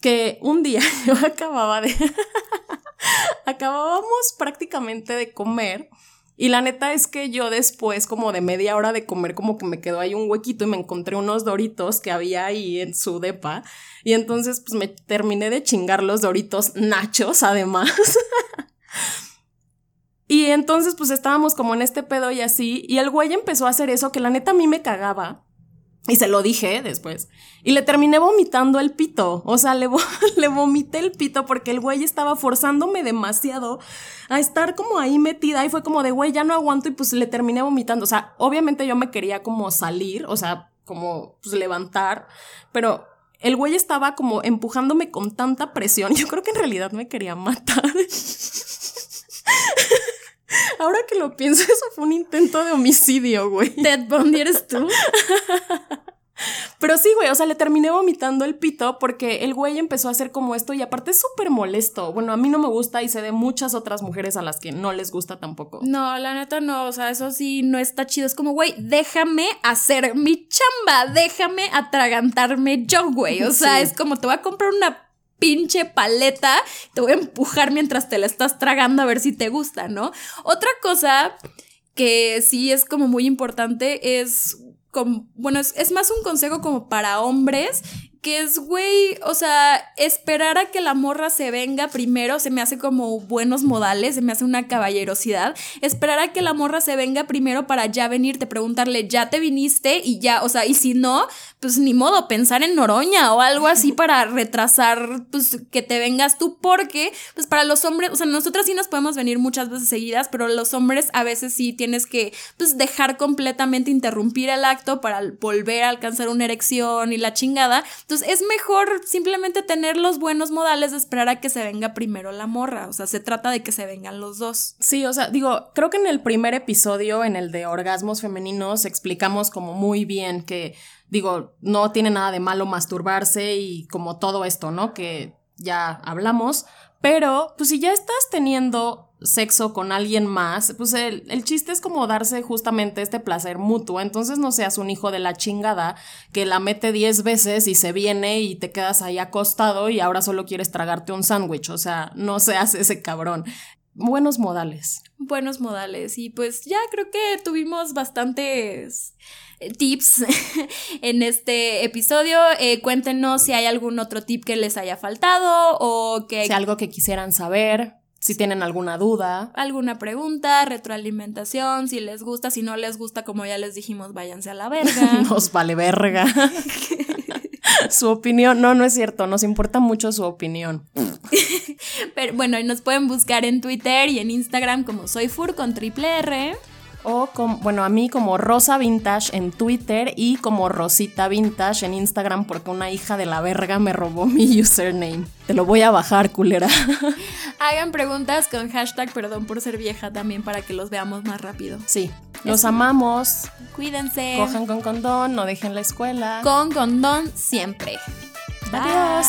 que un día [laughs] yo acababa de... [laughs] acabábamos prácticamente de comer y la neta es que yo después, como de media hora de comer, como que me quedó ahí un huequito y me encontré unos doritos que había ahí en su depa. Y entonces, pues me terminé de chingar los doritos nachos, además. [laughs] y entonces, pues estábamos como en este pedo y así. Y el güey empezó a hacer eso que la neta a mí me cagaba. Y se lo dije después. Y le terminé vomitando el pito. O sea, le, [laughs] le vomité el pito porque el güey estaba forzándome demasiado a estar como ahí metida. Y fue como de, güey, ya no aguanto. Y pues le terminé vomitando. O sea, obviamente yo me quería como salir, o sea, como pues levantar. Pero el güey estaba como empujándome con tanta presión. [laughs] Yo creo que en realidad me quería matar. [laughs] Ahora que lo pienso, [laughs] eso fue un intento de homicidio, güey. Ted Bundy eres tú. [laughs] Pero sí, güey, o sea, le terminé vomitando el pito porque el güey empezó a hacer como esto y aparte es súper molesto. Bueno, a mí no me gusta y sé de muchas otras mujeres a las que no les gusta tampoco. No, la neta no, o sea, eso sí no está chido. Es como, güey, déjame hacer mi chamba, déjame atragantarme yo, güey. O sea, es como te voy a comprar una pinche paleta, te voy a empujar mientras te la estás tragando a ver si te gusta, ¿no? Otra cosa que sí es como muy importante es como, bueno, es, es, más un consejo como para hombres que es, güey, o sea, esperar a que la morra se venga primero se me hace como buenos modales, se me hace una caballerosidad. Esperar a que la morra se venga primero para ya venirte, preguntarle, ya te viniste y ya, o sea, y si no, pues ni modo, pensar en Noroña o algo así [laughs] para retrasar, pues que te vengas tú, porque, pues para los hombres, o sea, nosotras sí nos podemos venir muchas veces seguidas, pero los hombres a veces sí tienes que, pues, dejar completamente interrumpir el acto para volver a alcanzar una erección y la chingada. Entonces es mejor simplemente tener los buenos modales de esperar a que se venga primero la morra. O sea, se trata de que se vengan los dos. Sí, o sea, digo, creo que en el primer episodio, en el de orgasmos femeninos, explicamos como muy bien que, digo, no tiene nada de malo masturbarse y como todo esto, ¿no? Que ya hablamos. Pero, pues si ya estás teniendo sexo con alguien más, pues el, el, chiste es como darse justamente este placer mutuo. Entonces no seas un hijo de la chingada que la mete 10 veces y se viene y te quedas ahí acostado y ahora solo quieres tragarte un sándwich. O sea, no seas ese cabrón. Buenos modales. Buenos modales. Y pues ya creo que tuvimos bastantes eh, tips [laughs] en este episodio. Eh, cuéntenos si hay algún otro tip que les haya faltado o que... Si algo que quisieran saber. Si tienen alguna duda. Alguna pregunta, retroalimentación, si les gusta, si no les gusta, como ya les dijimos, váyanse a la verga. [laughs] Nos vale verga. [laughs] su opinión, no, no es cierto, nos importa mucho su opinión. [laughs] Pero bueno, nos pueden buscar en Twitter y en Instagram como soy Fur con triple R. O como, bueno, a mí como Rosa Vintage en Twitter y como Rosita Vintage en Instagram porque una hija de la verga me robó [laughs] mi username. Te lo voy a bajar, culera. [laughs] Hagan preguntas con hashtag perdón por ser vieja también para que los veamos más rápido. Sí. Los amamos. Cuídense. Cojan con condón, no dejen la escuela. Con condón siempre. Adiós.